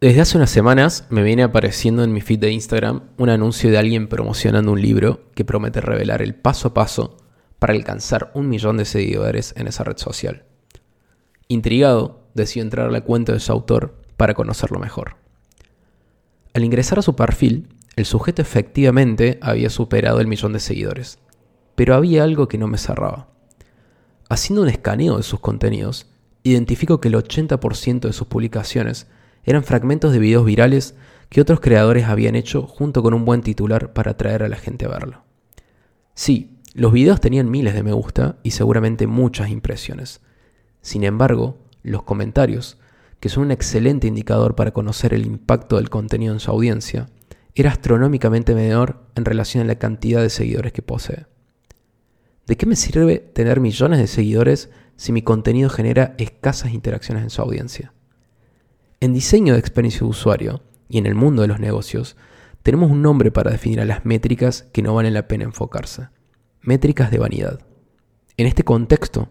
Desde hace unas semanas me viene apareciendo en mi feed de Instagram un anuncio de alguien promocionando un libro que promete revelar el paso a paso para alcanzar un millón de seguidores en esa red social. Intrigado, decido entrar a la cuenta de su autor para conocerlo mejor. Al ingresar a su perfil, el sujeto efectivamente había superado el millón de seguidores, pero había algo que no me cerraba. Haciendo un escaneo de sus contenidos, identifico que el 80% de sus publicaciones eran fragmentos de videos virales que otros creadores habían hecho junto con un buen titular para atraer a la gente a verlo. Sí, los videos tenían miles de me gusta y seguramente muchas impresiones. Sin embargo, los comentarios, que son un excelente indicador para conocer el impacto del contenido en su audiencia, era astronómicamente menor en relación a la cantidad de seguidores que posee. ¿De qué me sirve tener millones de seguidores si mi contenido genera escasas interacciones en su audiencia? En diseño de experiencia de usuario y en el mundo de los negocios, tenemos un nombre para definir a las métricas que no valen la pena enfocarse. Métricas de vanidad. En este contexto,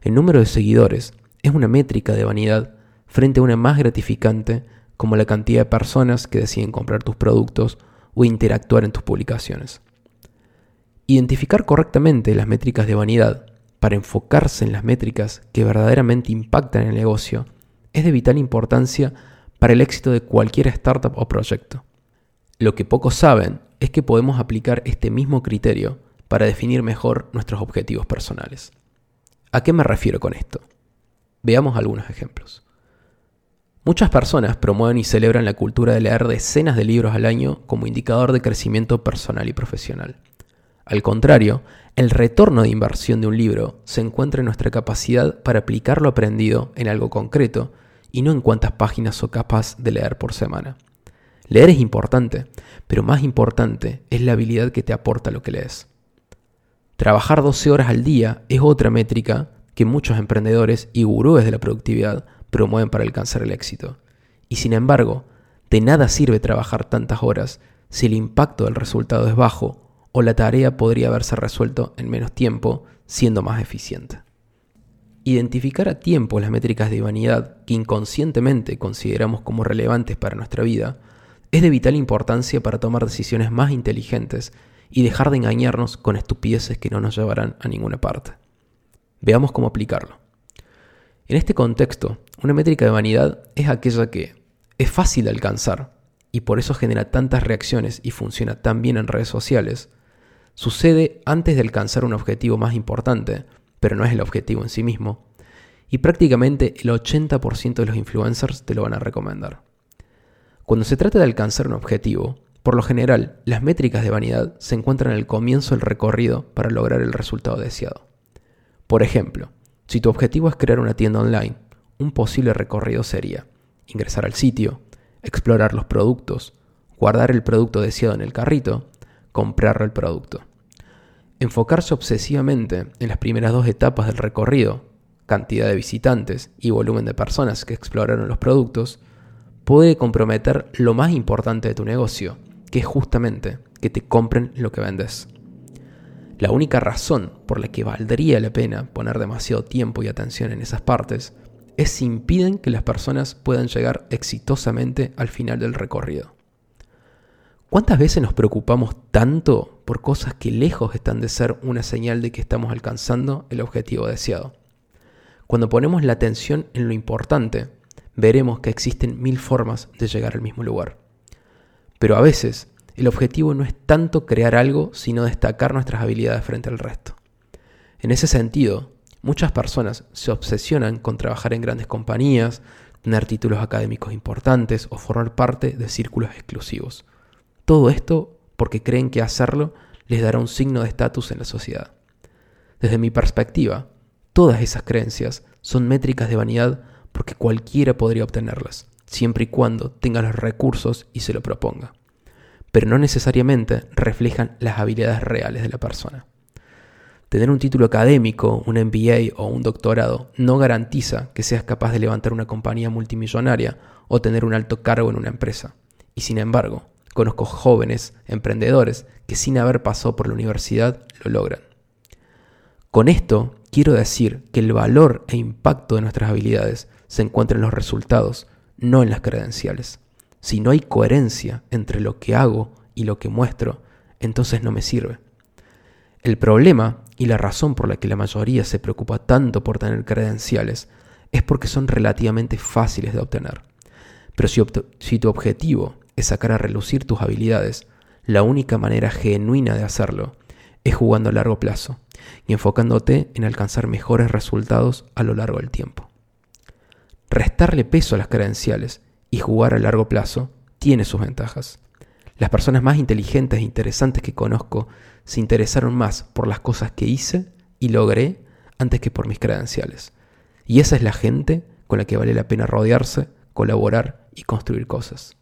el número de seguidores es una métrica de vanidad frente a una más gratificante como la cantidad de personas que deciden comprar tus productos o interactuar en tus publicaciones. Identificar correctamente las métricas de vanidad para enfocarse en las métricas que verdaderamente impactan el negocio es de vital importancia para el éxito de cualquier startup o proyecto. Lo que pocos saben es que podemos aplicar este mismo criterio para definir mejor nuestros objetivos personales. ¿A qué me refiero con esto? Veamos algunos ejemplos. Muchas personas promueven y celebran la cultura de leer decenas de libros al año como indicador de crecimiento personal y profesional. Al contrario, el retorno de inversión de un libro se encuentra en nuestra capacidad para aplicar lo aprendido en algo concreto y no en cuántas páginas sos capaz de leer por semana. Leer es importante, pero más importante es la habilidad que te aporta lo que lees. Trabajar 12 horas al día es otra métrica que muchos emprendedores y gurúes de la productividad promueven para alcanzar el éxito. Y sin embargo, de nada sirve trabajar tantas horas si el impacto del resultado es bajo o la tarea podría haberse resuelto en menos tiempo siendo más eficiente. Identificar a tiempo las métricas de vanidad que inconscientemente consideramos como relevantes para nuestra vida es de vital importancia para tomar decisiones más inteligentes y dejar de engañarnos con estupideces que no nos llevarán a ninguna parte. Veamos cómo aplicarlo. En este contexto, una métrica de vanidad es aquella que es fácil de alcanzar y por eso genera tantas reacciones y funciona tan bien en redes sociales, sucede antes de alcanzar un objetivo más importante, pero no es el objetivo en sí mismo, y prácticamente el 80% de los influencers te lo van a recomendar. Cuando se trata de alcanzar un objetivo, por lo general, las métricas de vanidad se encuentran al comienzo del recorrido para lograr el resultado deseado. Por ejemplo, si tu objetivo es crear una tienda online, un posible recorrido sería ingresar al sitio, explorar los productos, guardar el producto deseado en el carrito, comprar el producto. Enfocarse obsesivamente en las primeras dos etapas del recorrido, cantidad de visitantes y volumen de personas que exploraron los productos, puede comprometer lo más importante de tu negocio, que es justamente que te compren lo que vendes. La única razón por la que valdría la pena poner demasiado tiempo y atención en esas partes es si impiden que las personas puedan llegar exitosamente al final del recorrido. ¿Cuántas veces nos preocupamos tanto por cosas que lejos están de ser una señal de que estamos alcanzando el objetivo deseado? Cuando ponemos la atención en lo importante, veremos que existen mil formas de llegar al mismo lugar. Pero a veces, el objetivo no es tanto crear algo, sino destacar nuestras habilidades frente al resto. En ese sentido, muchas personas se obsesionan con trabajar en grandes compañías, tener títulos académicos importantes o formar parte de círculos exclusivos. Todo esto porque creen que hacerlo les dará un signo de estatus en la sociedad. Desde mi perspectiva, todas esas creencias son métricas de vanidad porque cualquiera podría obtenerlas, siempre y cuando tenga los recursos y se lo proponga. Pero no necesariamente reflejan las habilidades reales de la persona. Tener un título académico, un MBA o un doctorado no garantiza que seas capaz de levantar una compañía multimillonaria o tener un alto cargo en una empresa. Y sin embargo, Conozco jóvenes emprendedores que sin haber pasado por la universidad lo logran. Con esto quiero decir que el valor e impacto de nuestras habilidades se encuentra en los resultados, no en las credenciales. Si no hay coherencia entre lo que hago y lo que muestro, entonces no me sirve. El problema y la razón por la que la mayoría se preocupa tanto por tener credenciales es porque son relativamente fáciles de obtener. Pero si, tu objetivo es sacar a relucir tus habilidades, la única manera genuina de hacerlo es jugando a largo plazo y enfocándote en alcanzar mejores resultados a lo largo del tiempo. Restarle peso a las credenciales y jugar a largo plazo tiene sus ventajas. Las personas más inteligentes e interesantes que conozco se interesaron más por las cosas que hice y logré antes que por mis credenciales. Y esa es la gente con la que vale la pena rodearse, colaborar y construir cosas.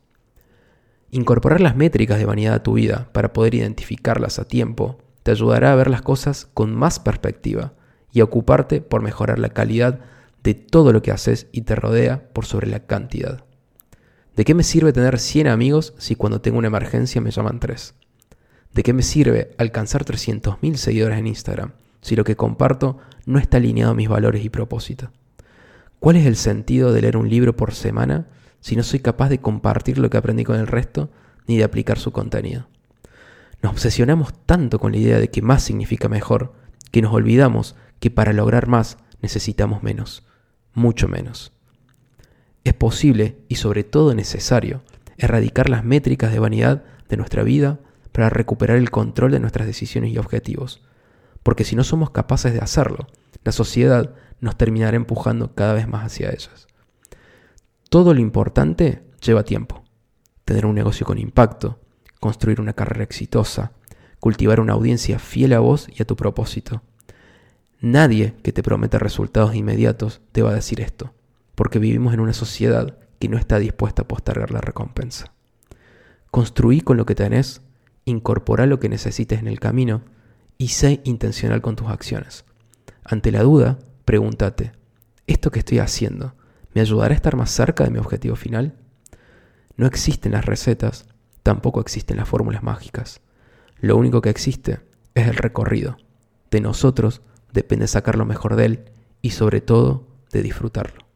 Incorporar las métricas de vanidad a tu vida para poder identificarlas a tiempo te ayudará a ver las cosas con más perspectiva y a ocuparte por mejorar la calidad de todo lo que haces y te rodea por sobre la cantidad. ¿De qué me sirve tener 100 amigos si cuando tengo una emergencia me llaman 3? ¿De qué me sirve alcanzar 300.000 seguidores en Instagram si lo que comparto no está alineado a mis valores y propósitos? ¿Cuál es el sentido de leer un libro por semana si no soy capaz de compartir lo que aprendí con el resto ni de aplicar su contenido? Nos obsesionamos tanto con la idea de que más significa mejor que nos olvidamos que para lograr más necesitamos menos, mucho menos. Es posible y sobre todo necesario erradicar las métricas de vanidad de nuestra vida para recuperar el control de nuestras decisiones y objetivos. Porque si no somos capaces de hacerlo, la sociedad nos terminará empujando cada vez más hacia ellas. Todo lo importante lleva tiempo. Tener un negocio con impacto, construir una carrera exitosa, cultivar una audiencia fiel a vos y a tu propósito. Nadie que te prometa resultados inmediatos te va a decir esto porque vivimos en una sociedad que no está dispuesta a postergar la recompensa. Construí con lo que tenés, incorpora lo que necesites en el camino y sé intencional con tus acciones. Ante la duda, pregúntate, ¿esto que estoy haciendo me ayudará a estar más cerca de mi objetivo final? No existen las recetas, tampoco existen las fórmulas mágicas. Lo único que existe es el recorrido. De nosotros depende sacar lo mejor de él y sobre todo de disfrutarlo.